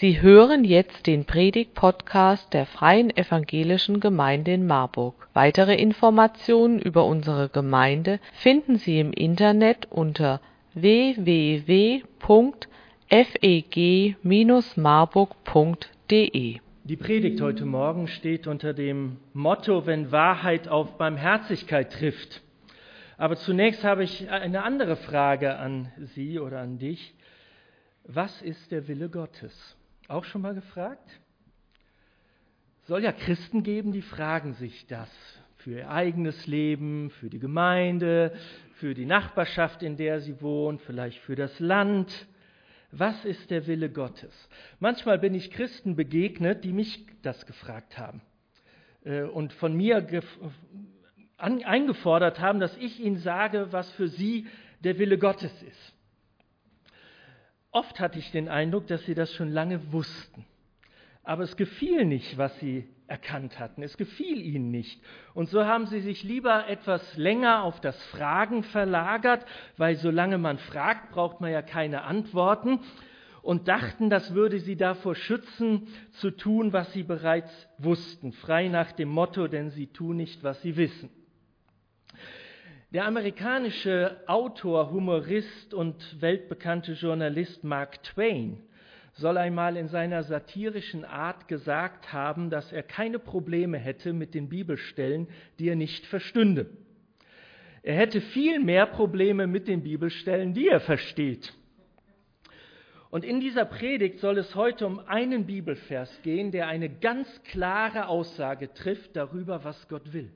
Sie hören jetzt den Predigt-Podcast der Freien Evangelischen Gemeinde in Marburg. Weitere Informationen über unsere Gemeinde finden Sie im Internet unter www.feg-marburg.de. Die Predigt heute Morgen steht unter dem Motto, wenn Wahrheit auf Barmherzigkeit trifft. Aber zunächst habe ich eine andere Frage an Sie oder an dich. Was ist der Wille Gottes? Auch schon mal gefragt? Soll ja Christen geben, die fragen sich das für ihr eigenes Leben, für die Gemeinde, für die Nachbarschaft, in der sie wohnen, vielleicht für das Land. Was ist der Wille Gottes? Manchmal bin ich Christen begegnet, die mich das gefragt haben äh, und von mir eingefordert haben, dass ich ihnen sage, was für sie der Wille Gottes ist. Oft hatte ich den Eindruck, dass sie das schon lange wussten. Aber es gefiel nicht, was sie erkannt hatten. Es gefiel ihnen nicht. Und so haben sie sich lieber etwas länger auf das Fragen verlagert, weil solange man fragt, braucht man ja keine Antworten. Und dachten, das würde sie davor schützen, zu tun, was sie bereits wussten. Frei nach dem Motto, denn sie tun nicht, was sie wissen. Der amerikanische Autor, Humorist und weltbekannte Journalist Mark Twain soll einmal in seiner satirischen Art gesagt haben, dass er keine Probleme hätte mit den Bibelstellen, die er nicht verstünde. Er hätte viel mehr Probleme mit den Bibelstellen, die er versteht. Und in dieser Predigt soll es heute um einen Bibelvers gehen, der eine ganz klare Aussage trifft darüber, was Gott will.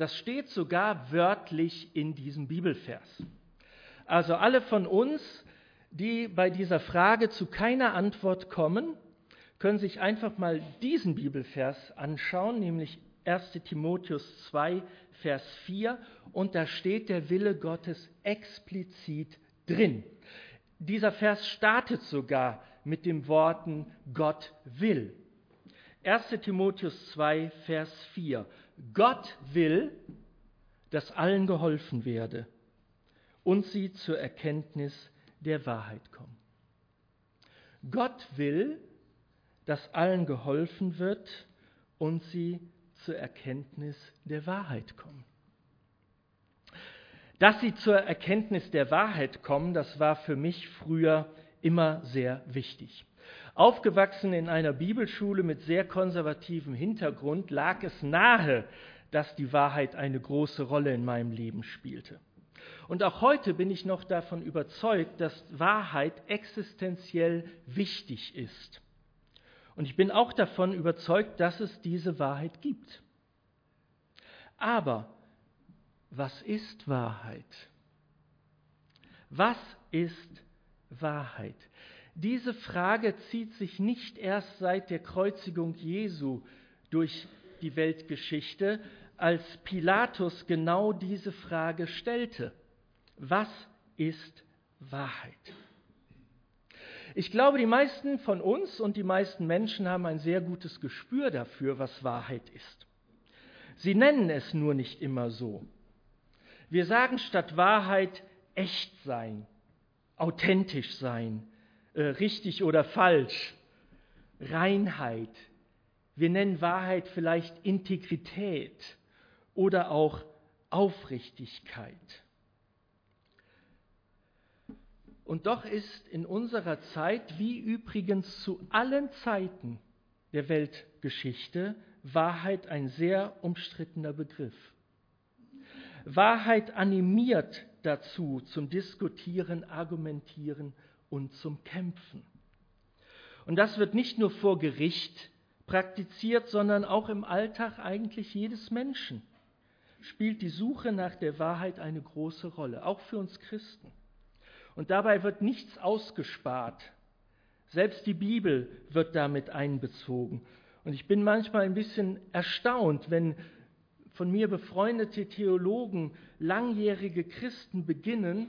Das steht sogar wörtlich in diesem Bibelvers. Also alle von uns, die bei dieser Frage zu keiner Antwort kommen, können sich einfach mal diesen Bibelvers anschauen, nämlich 1 Timotheus 2, Vers 4, und da steht der Wille Gottes explizit drin. Dieser Vers startet sogar mit den Worten Gott will. 1 Timotheus 2, Vers 4. Gott will, dass allen geholfen werde und sie zur Erkenntnis der Wahrheit kommen. Gott will, dass allen geholfen wird und sie zur Erkenntnis der Wahrheit kommen. Dass sie zur Erkenntnis der Wahrheit kommen, das war für mich früher immer sehr wichtig. Aufgewachsen in einer Bibelschule mit sehr konservativem Hintergrund lag es nahe, dass die Wahrheit eine große Rolle in meinem Leben spielte. Und auch heute bin ich noch davon überzeugt, dass Wahrheit existenziell wichtig ist. Und ich bin auch davon überzeugt, dass es diese Wahrheit gibt. Aber was ist Wahrheit? Was ist Wahrheit? Diese Frage zieht sich nicht erst seit der Kreuzigung Jesu durch die Weltgeschichte, als Pilatus genau diese Frage stellte. Was ist Wahrheit? Ich glaube, die meisten von uns und die meisten Menschen haben ein sehr gutes Gespür dafür, was Wahrheit ist. Sie nennen es nur nicht immer so. Wir sagen statt Wahrheit echt sein, authentisch sein, äh, richtig oder falsch, Reinheit. Wir nennen Wahrheit vielleicht Integrität oder auch Aufrichtigkeit. Und doch ist in unserer Zeit, wie übrigens zu allen Zeiten der Weltgeschichte, Wahrheit ein sehr umstrittener Begriff. Wahrheit animiert dazu zum Diskutieren, Argumentieren und zum Kämpfen. Und das wird nicht nur vor Gericht praktiziert, sondern auch im Alltag eigentlich jedes Menschen spielt die Suche nach der Wahrheit eine große Rolle, auch für uns Christen. Und dabei wird nichts ausgespart. Selbst die Bibel wird damit einbezogen. Und ich bin manchmal ein bisschen erstaunt, wenn von mir befreundete Theologen, langjährige Christen beginnen,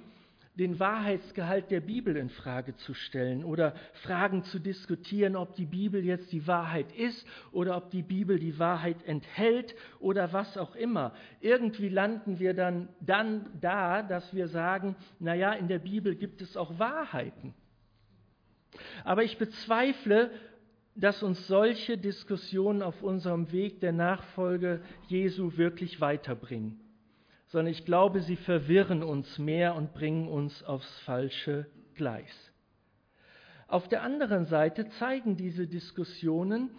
den Wahrheitsgehalt der Bibel in Frage zu stellen oder Fragen zu diskutieren, ob die Bibel jetzt die Wahrheit ist oder ob die Bibel die Wahrheit enthält oder was auch immer. Irgendwie landen wir dann, dann da, dass wir sagen, naja, in der Bibel gibt es auch Wahrheiten. Aber ich bezweifle, dass uns solche Diskussionen auf unserem Weg der Nachfolge Jesu wirklich weiterbringen, sondern ich glaube, sie verwirren uns mehr und bringen uns aufs falsche Gleis. Auf der anderen Seite zeigen diese Diskussionen,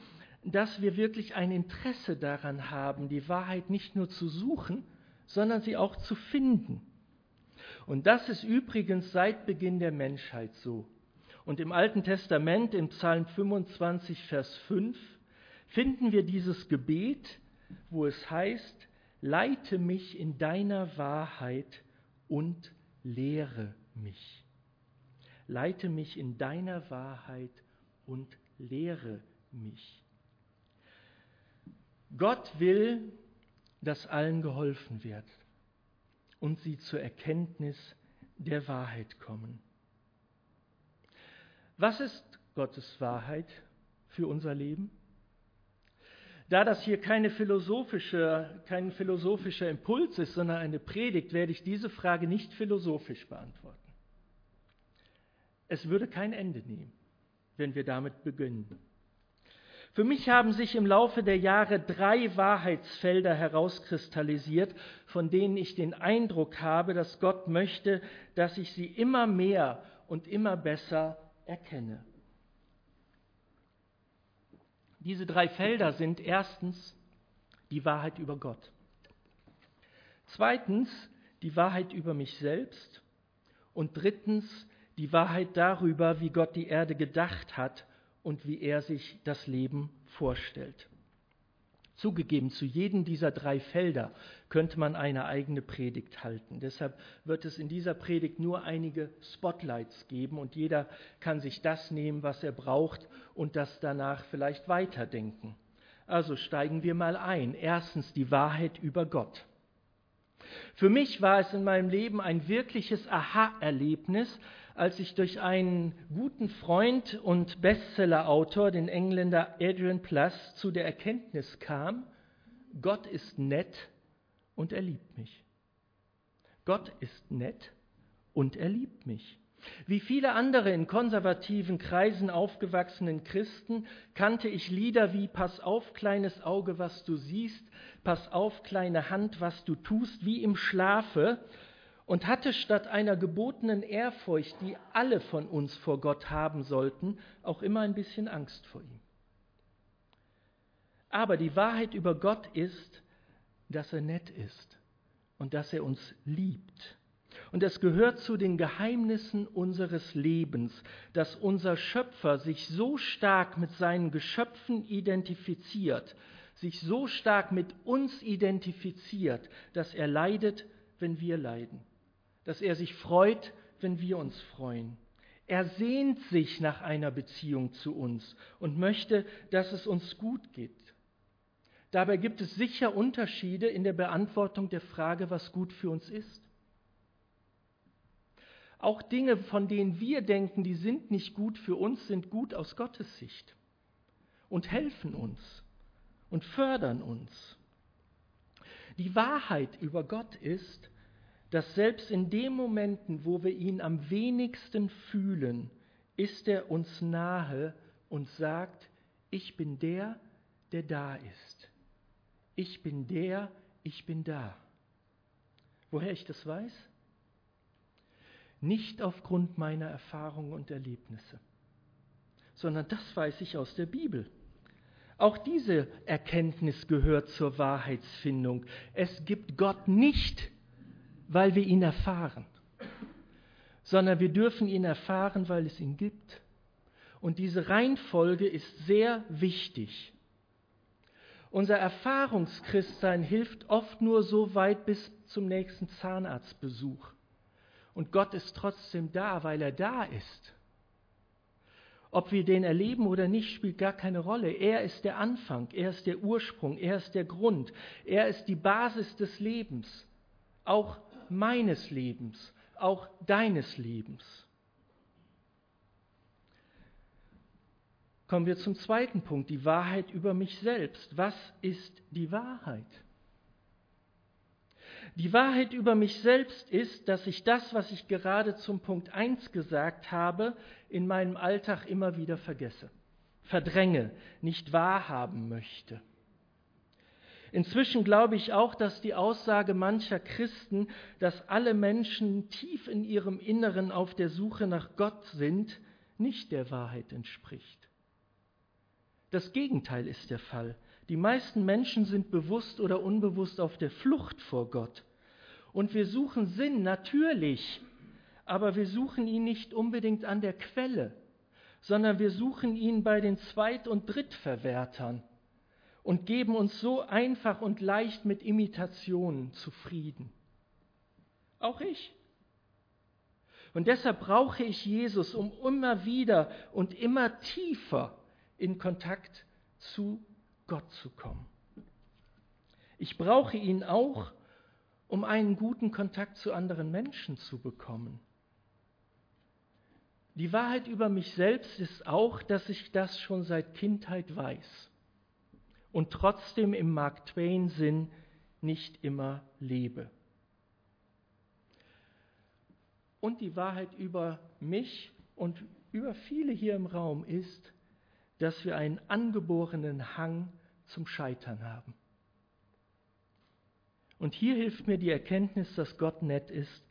dass wir wirklich ein Interesse daran haben, die Wahrheit nicht nur zu suchen, sondern sie auch zu finden. Und das ist übrigens seit Beginn der Menschheit so. Und im Alten Testament, im Psalm 25, Vers 5, finden wir dieses Gebet, wo es heißt, leite mich in deiner Wahrheit und lehre mich. Leite mich in deiner Wahrheit und lehre mich. Gott will, dass allen geholfen wird und sie zur Erkenntnis der Wahrheit kommen. Was ist Gottes Wahrheit für unser Leben? Da das hier keine philosophische, kein philosophischer Impuls ist, sondern eine Predigt, werde ich diese Frage nicht philosophisch beantworten. Es würde kein Ende nehmen, wenn wir damit beginnen. Für mich haben sich im Laufe der Jahre drei Wahrheitsfelder herauskristallisiert, von denen ich den Eindruck habe, dass Gott möchte, dass ich sie immer mehr und immer besser erkenne. Diese drei Felder sind erstens die Wahrheit über Gott. Zweitens die Wahrheit über mich selbst. Und drittens die Wahrheit darüber, wie Gott die Erde gedacht hat und wie er sich das Leben vorstellt. Zugegeben, zu jedem dieser drei Felder könnte man eine eigene Predigt halten. Deshalb wird es in dieser Predigt nur einige Spotlights geben und jeder kann sich das nehmen, was er braucht und das danach vielleicht weiterdenken. Also steigen wir mal ein. Erstens die Wahrheit über Gott. Für mich war es in meinem Leben ein wirkliches Aha-Erlebnis, als ich durch einen guten Freund und Bestsellerautor, den Engländer Adrian Plus, zu der Erkenntnis kam, Gott ist nett und er liebt mich. Gott ist nett und er liebt mich. Wie viele andere in konservativen Kreisen aufgewachsenen Christen kannte ich Lieder wie Pass auf, kleines Auge, was du siehst, Pass auf, kleine Hand, was du tust, wie im Schlafe, und hatte statt einer gebotenen Ehrfurcht, die alle von uns vor Gott haben sollten, auch immer ein bisschen Angst vor ihm. Aber die Wahrheit über Gott ist, dass er nett ist und dass er uns liebt. Und es gehört zu den Geheimnissen unseres Lebens, dass unser Schöpfer sich so stark mit seinen Geschöpfen identifiziert, sich so stark mit uns identifiziert, dass er leidet, wenn wir leiden dass er sich freut, wenn wir uns freuen. Er sehnt sich nach einer Beziehung zu uns und möchte, dass es uns gut geht. Dabei gibt es sicher Unterschiede in der Beantwortung der Frage, was gut für uns ist. Auch Dinge, von denen wir denken, die sind nicht gut für uns, sind gut aus Gottes Sicht und helfen uns und fördern uns. Die Wahrheit über Gott ist, dass selbst in den Momenten, wo wir ihn am wenigsten fühlen, ist er uns nahe und sagt, ich bin der, der da ist. Ich bin der, ich bin da. Woher ich das weiß? Nicht aufgrund meiner Erfahrungen und Erlebnisse, sondern das weiß ich aus der Bibel. Auch diese Erkenntnis gehört zur Wahrheitsfindung. Es gibt Gott nicht weil wir ihn erfahren, sondern wir dürfen ihn erfahren, weil es ihn gibt. Und diese Reihenfolge ist sehr wichtig. Unser Erfahrungschristsein hilft oft nur so weit bis zum nächsten Zahnarztbesuch. Und Gott ist trotzdem da, weil er da ist. Ob wir den erleben oder nicht, spielt gar keine Rolle. Er ist der Anfang, er ist der Ursprung, er ist der Grund, er ist die Basis des Lebens. Auch meines Lebens, auch deines Lebens. Kommen wir zum zweiten Punkt, die Wahrheit über mich selbst. Was ist die Wahrheit? Die Wahrheit über mich selbst ist, dass ich das, was ich gerade zum Punkt 1 gesagt habe, in meinem Alltag immer wieder vergesse, verdränge, nicht wahrhaben möchte. Inzwischen glaube ich auch, dass die Aussage mancher Christen, dass alle Menschen tief in ihrem Inneren auf der Suche nach Gott sind, nicht der Wahrheit entspricht. Das Gegenteil ist der Fall. Die meisten Menschen sind bewusst oder unbewusst auf der Flucht vor Gott. Und wir suchen Sinn, natürlich, aber wir suchen ihn nicht unbedingt an der Quelle, sondern wir suchen ihn bei den Zweit- und Drittverwertern und geben uns so einfach und leicht mit Imitationen zufrieden. Auch ich. Und deshalb brauche ich Jesus, um immer wieder und immer tiefer in Kontakt zu Gott zu kommen. Ich brauche ihn auch, um einen guten Kontakt zu anderen Menschen zu bekommen. Die Wahrheit über mich selbst ist auch, dass ich das schon seit Kindheit weiß und trotzdem im Mark Twain Sinn nicht immer lebe. Und die Wahrheit über mich und über viele hier im Raum ist, dass wir einen angeborenen Hang zum Scheitern haben. Und hier hilft mir die Erkenntnis, dass Gott nett ist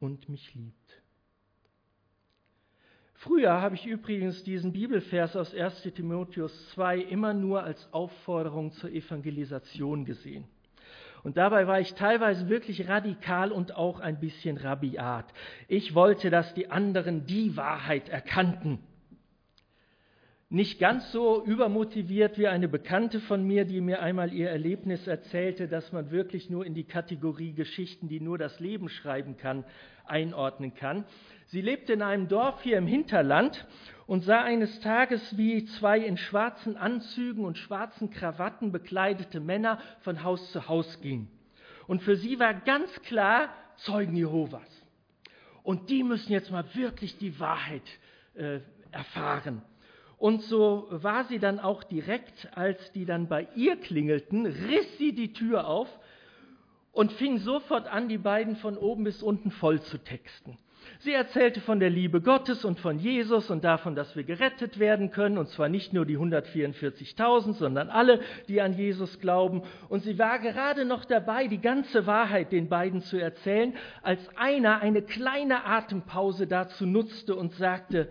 und mich liebt. Früher habe ich übrigens diesen Bibelvers aus 1 Timotheus 2 immer nur als Aufforderung zur Evangelisation gesehen. Und dabei war ich teilweise wirklich radikal und auch ein bisschen rabiat. Ich wollte, dass die anderen die Wahrheit erkannten nicht ganz so übermotiviert wie eine Bekannte von mir, die mir einmal ihr Erlebnis erzählte, dass man wirklich nur in die Kategorie Geschichten, die nur das Leben schreiben kann, einordnen kann. Sie lebte in einem Dorf hier im Hinterland und sah eines Tages, wie zwei in schwarzen Anzügen und schwarzen Krawatten bekleidete Männer von Haus zu Haus gingen. Und für sie war ganz klar Zeugen Jehovas. Und die müssen jetzt mal wirklich die Wahrheit äh, erfahren. Und so war sie dann auch direkt, als die dann bei ihr klingelten, riss sie die Tür auf und fing sofort an, die beiden von oben bis unten voll zu texten. Sie erzählte von der Liebe Gottes und von Jesus und davon, dass wir gerettet werden können, und zwar nicht nur die 144.000, sondern alle, die an Jesus glauben. Und sie war gerade noch dabei, die ganze Wahrheit den beiden zu erzählen, als einer eine kleine Atempause dazu nutzte und sagte,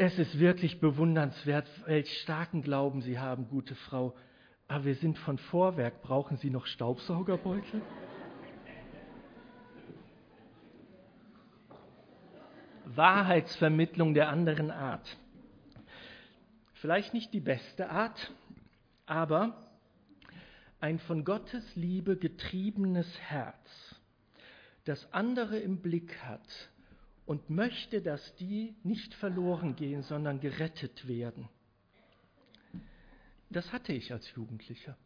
es ist wirklich bewundernswert, welch starken Glauben Sie haben, gute Frau. Aber wir sind von Vorwerk. Brauchen Sie noch Staubsaugerbeutel? Wahrheitsvermittlung der anderen Art. Vielleicht nicht die beste Art, aber ein von Gottes Liebe getriebenes Herz, das andere im Blick hat und möchte, dass die nicht verloren gehen, sondern gerettet werden. Das hatte ich als Jugendlicher.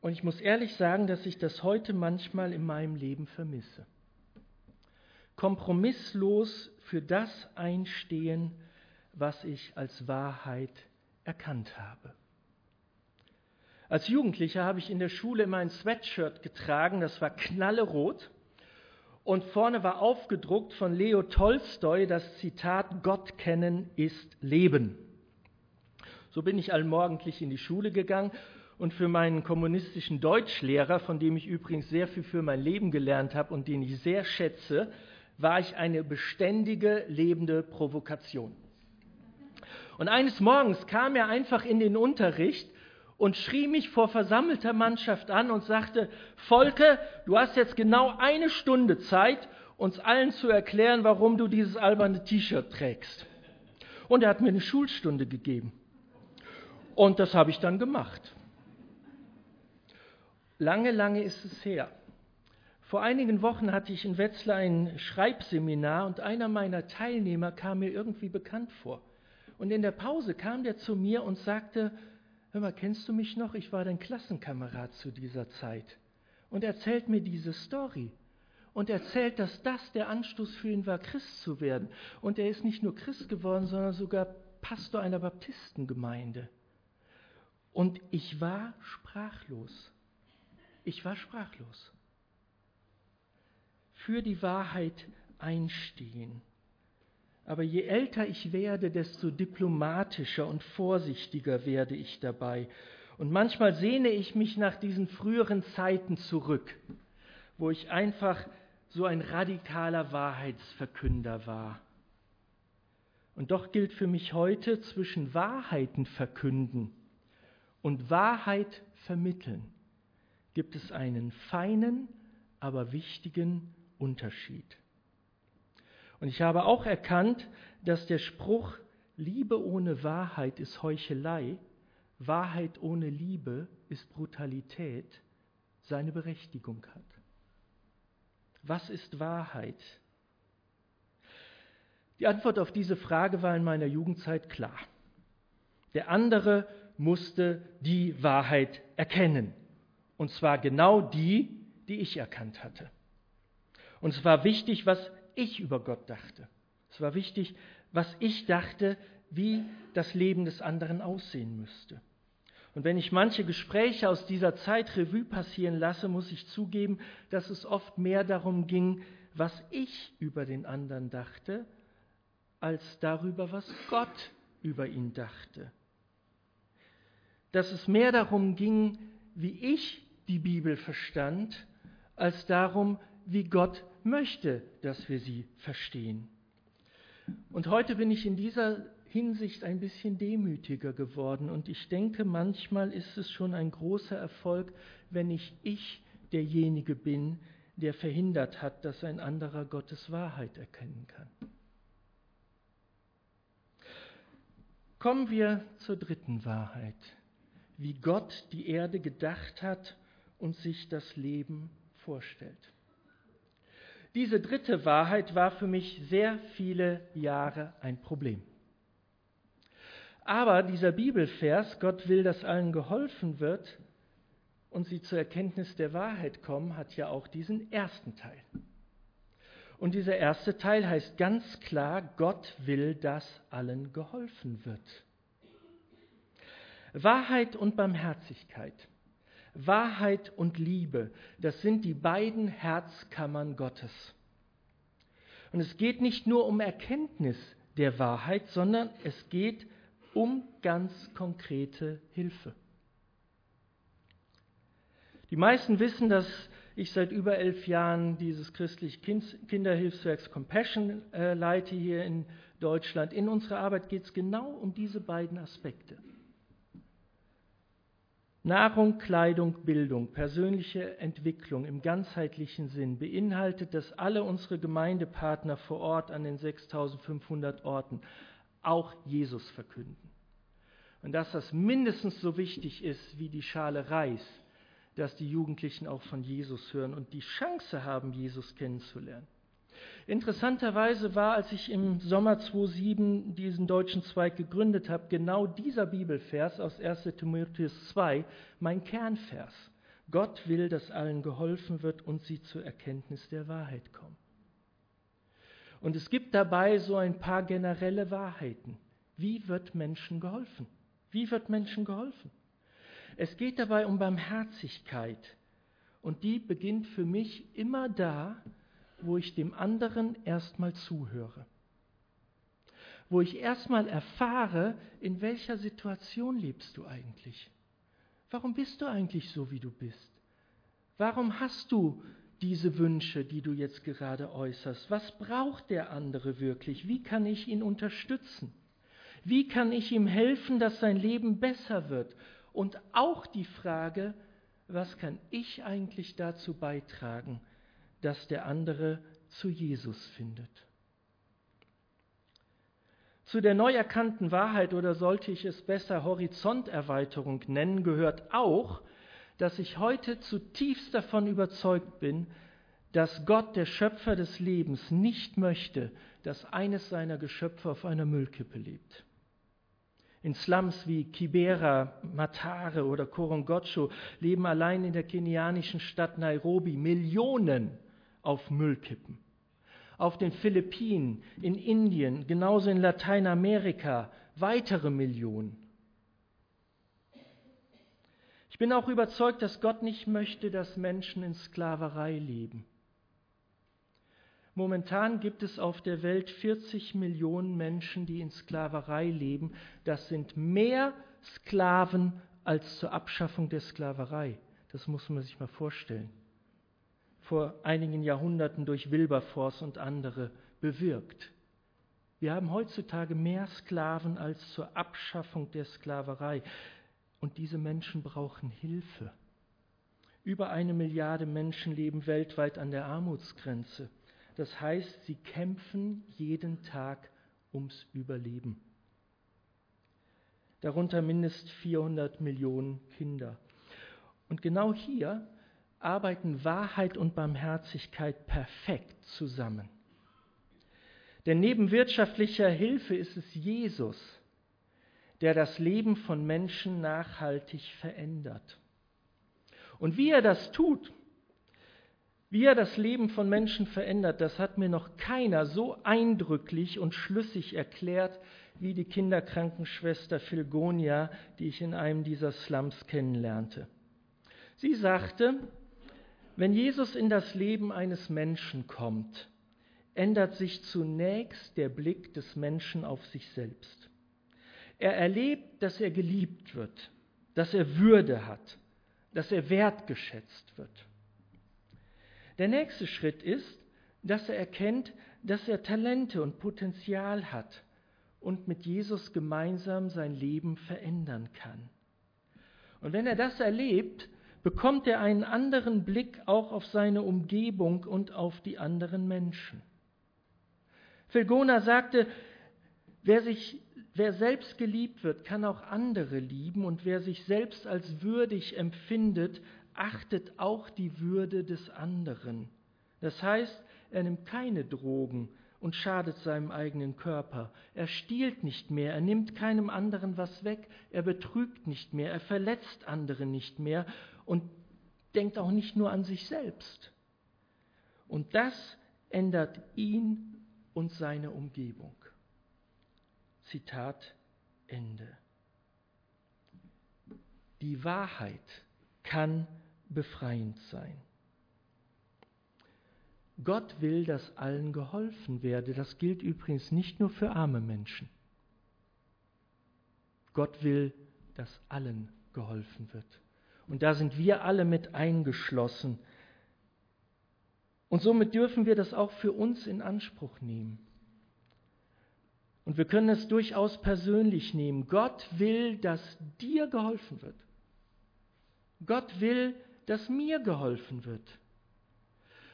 Und ich muss ehrlich sagen, dass ich das heute manchmal in meinem Leben vermisse. Kompromisslos für das einstehen, was ich als Wahrheit erkannt habe. Als Jugendlicher habe ich in der Schule immer ein Sweatshirt getragen, das war knallerot und vorne war aufgedruckt von Leo Tolstoi das Zitat Gott kennen ist Leben. So bin ich allmorgendlich in die Schule gegangen und für meinen kommunistischen Deutschlehrer, von dem ich übrigens sehr viel für mein Leben gelernt habe und den ich sehr schätze, war ich eine beständige, lebende Provokation. Und eines Morgens kam er einfach in den Unterricht und schrie mich vor versammelter Mannschaft an und sagte, Volke, du hast jetzt genau eine Stunde Zeit, uns allen zu erklären, warum du dieses alberne T-Shirt trägst. Und er hat mir eine Schulstunde gegeben. Und das habe ich dann gemacht. Lange, lange ist es her. Vor einigen Wochen hatte ich in Wetzlar ein Schreibseminar und einer meiner Teilnehmer kam mir irgendwie bekannt vor. Und in der Pause kam der zu mir und sagte, hör mal, kennst du mich noch? Ich war dein Klassenkamerad zu dieser Zeit. Und erzählt mir diese Story. Und erzählt, dass das der Anstoß für ihn war, Christ zu werden. Und er ist nicht nur Christ geworden, sondern sogar Pastor einer Baptistengemeinde. Und ich war sprachlos. Ich war sprachlos. Für die Wahrheit einstehen. Aber je älter ich werde, desto diplomatischer und vorsichtiger werde ich dabei. Und manchmal sehne ich mich nach diesen früheren Zeiten zurück, wo ich einfach so ein radikaler Wahrheitsverkünder war. Und doch gilt für mich heute zwischen Wahrheiten verkünden und Wahrheit vermitteln gibt es einen feinen, aber wichtigen Unterschied. Und ich habe auch erkannt, dass der Spruch Liebe ohne Wahrheit ist Heuchelei, Wahrheit ohne Liebe ist Brutalität, seine Berechtigung hat. Was ist Wahrheit? Die Antwort auf diese Frage war in meiner Jugendzeit klar. Der andere musste die Wahrheit erkennen. Und zwar genau die, die ich erkannt hatte. Und es war wichtig, was ich über Gott dachte. Es war wichtig, was ich dachte, wie das Leben des anderen aussehen müsste. Und wenn ich manche Gespräche aus dieser Zeit Revue passieren lasse, muss ich zugeben, dass es oft mehr darum ging, was ich über den anderen dachte, als darüber, was Gott über ihn dachte. Dass es mehr darum ging, wie ich die Bibel verstand, als darum, wie Gott möchte, dass wir sie verstehen. Und heute bin ich in dieser Hinsicht ein bisschen demütiger geworden und ich denke, manchmal ist es schon ein großer Erfolg, wenn nicht ich derjenige bin, der verhindert hat, dass ein anderer Gottes Wahrheit erkennen kann. Kommen wir zur dritten Wahrheit, wie Gott die Erde gedacht hat und sich das Leben vorstellt. Diese dritte Wahrheit war für mich sehr viele Jahre ein Problem. Aber dieser Bibelvers, Gott will, dass allen geholfen wird und sie zur Erkenntnis der Wahrheit kommen, hat ja auch diesen ersten Teil. Und dieser erste Teil heißt ganz klar, Gott will, dass allen geholfen wird. Wahrheit und Barmherzigkeit Wahrheit und Liebe, das sind die beiden Herzkammern Gottes. Und es geht nicht nur um Erkenntnis der Wahrheit, sondern es geht um ganz konkrete Hilfe. Die meisten wissen, dass ich seit über elf Jahren dieses christliche Kinderhilfswerks Compassion äh, leite hier in Deutschland. In unserer Arbeit geht es genau um diese beiden Aspekte. Nahrung, Kleidung, Bildung, persönliche Entwicklung im ganzheitlichen Sinn beinhaltet, dass alle unsere Gemeindepartner vor Ort an den 6500 Orten auch Jesus verkünden. Und dass das mindestens so wichtig ist wie die Schale Reis, dass die Jugendlichen auch von Jesus hören und die Chance haben, Jesus kennenzulernen. Interessanterweise war, als ich im Sommer 2007 diesen deutschen Zweig gegründet habe, genau dieser Bibelvers aus 1 Timotheus 2 mein Kernvers. Gott will, dass allen geholfen wird und sie zur Erkenntnis der Wahrheit kommen. Und es gibt dabei so ein paar generelle Wahrheiten. Wie wird Menschen geholfen? Wie wird Menschen geholfen? Es geht dabei um Barmherzigkeit. Und die beginnt für mich immer da, wo ich dem anderen erstmal zuhöre. Wo ich erstmal erfahre, in welcher Situation lebst du eigentlich? Warum bist du eigentlich so, wie du bist? Warum hast du diese Wünsche, die du jetzt gerade äußerst? Was braucht der andere wirklich? Wie kann ich ihn unterstützen? Wie kann ich ihm helfen, dass sein Leben besser wird? Und auch die Frage, was kann ich eigentlich dazu beitragen, dass der andere zu Jesus findet. Zu der neu erkannten Wahrheit oder sollte ich es besser Horizonterweiterung nennen, gehört auch, dass ich heute zutiefst davon überzeugt bin, dass Gott, der Schöpfer des Lebens, nicht möchte, dass eines seiner Geschöpfe auf einer Müllkippe lebt. In Slums wie Kibera, Matare oder Korongocho leben allein in der kenianischen Stadt Nairobi Millionen auf Müllkippen. Auf den Philippinen, in Indien, genauso in Lateinamerika weitere Millionen. Ich Ich bin auch überzeugt, dass Gott nicht möchte, dass Menschen in Sklaverei leben. Momentan gibt es auf der Welt 40 Millionen Menschen, die in Sklaverei leben. Das sind mehr Sklaven als zur Abschaffung der Sklaverei. Das muss man sich mal vorstellen. Vor einigen Jahrhunderten durch Wilberforce und andere bewirkt. Wir haben heutzutage mehr Sklaven als zur Abschaffung der Sklaverei. Und diese Menschen brauchen Hilfe. Über eine Milliarde Menschen leben weltweit an der Armutsgrenze. Das heißt, sie kämpfen jeden Tag ums Überleben. Darunter mindestens 400 Millionen Kinder. Und genau hier arbeiten Wahrheit und Barmherzigkeit perfekt zusammen. Denn neben wirtschaftlicher Hilfe ist es Jesus, der das Leben von Menschen nachhaltig verändert. Und wie er das tut, wie er das Leben von Menschen verändert, das hat mir noch keiner so eindrücklich und schlüssig erklärt wie die Kinderkrankenschwester Philgonia, die ich in einem dieser Slums kennenlernte. Sie sagte, wenn Jesus in das Leben eines Menschen kommt, ändert sich zunächst der Blick des Menschen auf sich selbst. Er erlebt, dass er geliebt wird, dass er Würde hat, dass er wertgeschätzt wird. Der nächste Schritt ist, dass er erkennt, dass er Talente und Potenzial hat und mit Jesus gemeinsam sein Leben verändern kann. Und wenn er das erlebt, bekommt er einen anderen Blick auch auf seine Umgebung und auf die anderen Menschen. Filgona sagte, wer, sich, wer selbst geliebt wird, kann auch andere lieben und wer sich selbst als würdig empfindet, achtet auch die Würde des anderen. Das heißt, er nimmt keine Drogen und schadet seinem eigenen Körper. Er stiehlt nicht mehr, er nimmt keinem anderen was weg, er betrügt nicht mehr, er verletzt andere nicht mehr und denkt auch nicht nur an sich selbst. Und das ändert ihn und seine Umgebung. Zitat Ende. Die Wahrheit kann befreiend sein. Gott will, dass allen geholfen werde. Das gilt übrigens nicht nur für arme Menschen. Gott will, dass allen geholfen wird. Und da sind wir alle mit eingeschlossen. Und somit dürfen wir das auch für uns in Anspruch nehmen. Und wir können es durchaus persönlich nehmen. Gott will, dass dir geholfen wird. Gott will, dass mir geholfen wird.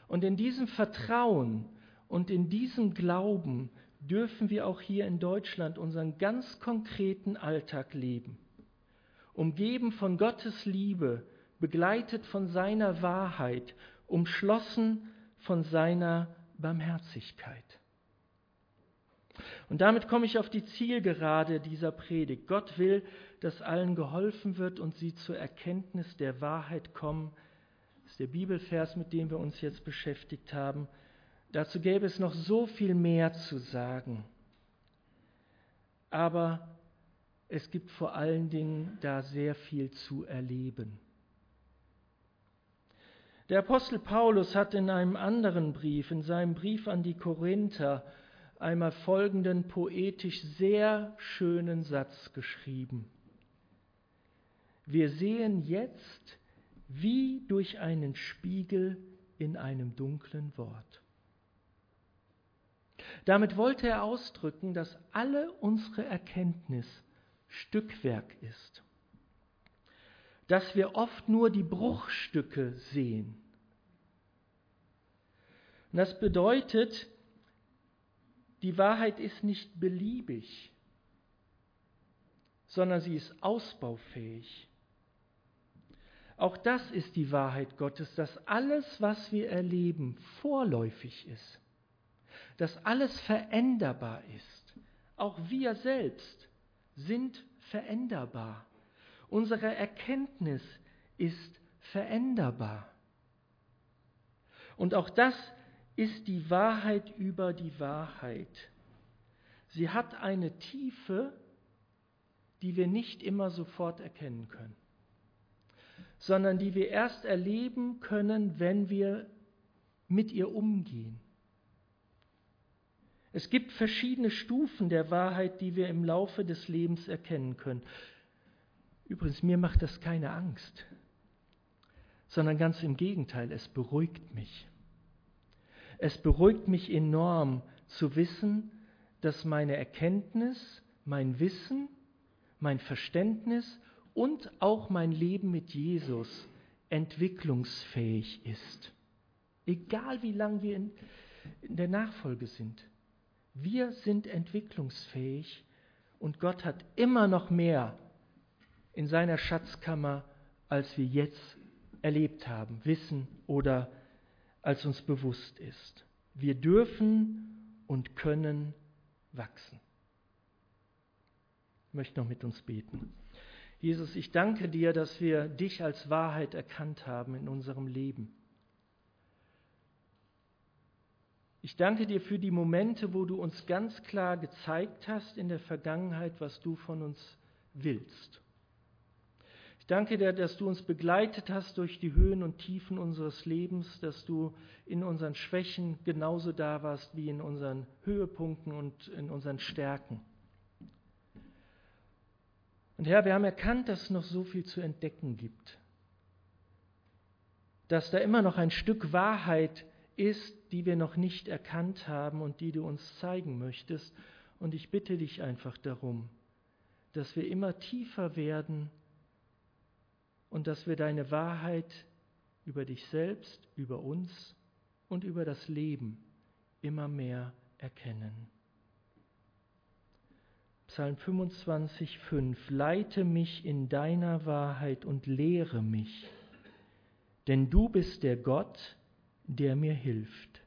Und in diesem Vertrauen und in diesem Glauben dürfen wir auch hier in Deutschland unseren ganz konkreten Alltag leben. Umgeben von Gottes Liebe, begleitet von seiner Wahrheit, umschlossen von seiner Barmherzigkeit. Und damit komme ich auf die Zielgerade dieser Predigt. Gott will, dass allen geholfen wird und sie zur Erkenntnis der Wahrheit kommen. Ist der Bibelvers, mit dem wir uns jetzt beschäftigt haben. Dazu gäbe es noch so viel mehr zu sagen. Aber es gibt vor allen Dingen da sehr viel zu erleben. Der Apostel Paulus hat in einem anderen Brief, in seinem Brief an die Korinther, einmal folgenden poetisch sehr schönen Satz geschrieben. Wir sehen jetzt wie durch einen Spiegel in einem dunklen Wort. Damit wollte er ausdrücken, dass alle unsere Erkenntnis Stückwerk ist, dass wir oft nur die Bruchstücke sehen. Und das bedeutet, die Wahrheit ist nicht beliebig, sondern sie ist ausbaufähig. Auch das ist die Wahrheit Gottes, dass alles, was wir erleben, vorläufig ist, dass alles veränderbar ist. Auch wir selbst sind veränderbar. Unsere Erkenntnis ist veränderbar. Und auch das ist die Wahrheit über die Wahrheit. Sie hat eine Tiefe, die wir nicht immer sofort erkennen können. Sondern die wir erst erleben können, wenn wir mit ihr umgehen. Es gibt verschiedene Stufen der Wahrheit, die wir im Laufe des Lebens erkennen können. Übrigens, mir macht das keine Angst, sondern ganz im Gegenteil, es beruhigt mich. Es beruhigt mich enorm zu wissen, dass meine Erkenntnis, mein Wissen, mein Verständnis und auch mein Leben mit Jesus entwicklungsfähig ist. Egal wie lang wir in, in der Nachfolge sind. Wir sind entwicklungsfähig und Gott hat immer noch mehr in seiner Schatzkammer, als wir jetzt erlebt haben, wissen oder als uns bewusst ist. Wir dürfen und können wachsen. Ich möchte noch mit uns beten. Jesus, ich danke dir, dass wir dich als Wahrheit erkannt haben in unserem Leben. Ich danke dir für die Momente, wo du uns ganz klar gezeigt hast in der Vergangenheit, was du von uns willst. Ich danke dir, dass du uns begleitet hast durch die Höhen und Tiefen unseres Lebens, dass du in unseren Schwächen genauso da warst wie in unseren Höhepunkten und in unseren Stärken. Und Herr, wir haben erkannt, dass es noch so viel zu entdecken gibt, dass da immer noch ein Stück Wahrheit ist, die wir noch nicht erkannt haben und die du uns zeigen möchtest. Und ich bitte dich einfach darum, dass wir immer tiefer werden, und dass wir deine Wahrheit über dich selbst, über uns und über das Leben immer mehr erkennen. Psalm 25, 5. Leite mich in deiner Wahrheit und lehre mich, denn du bist der Gott, der mir hilft.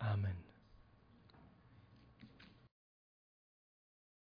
Amen.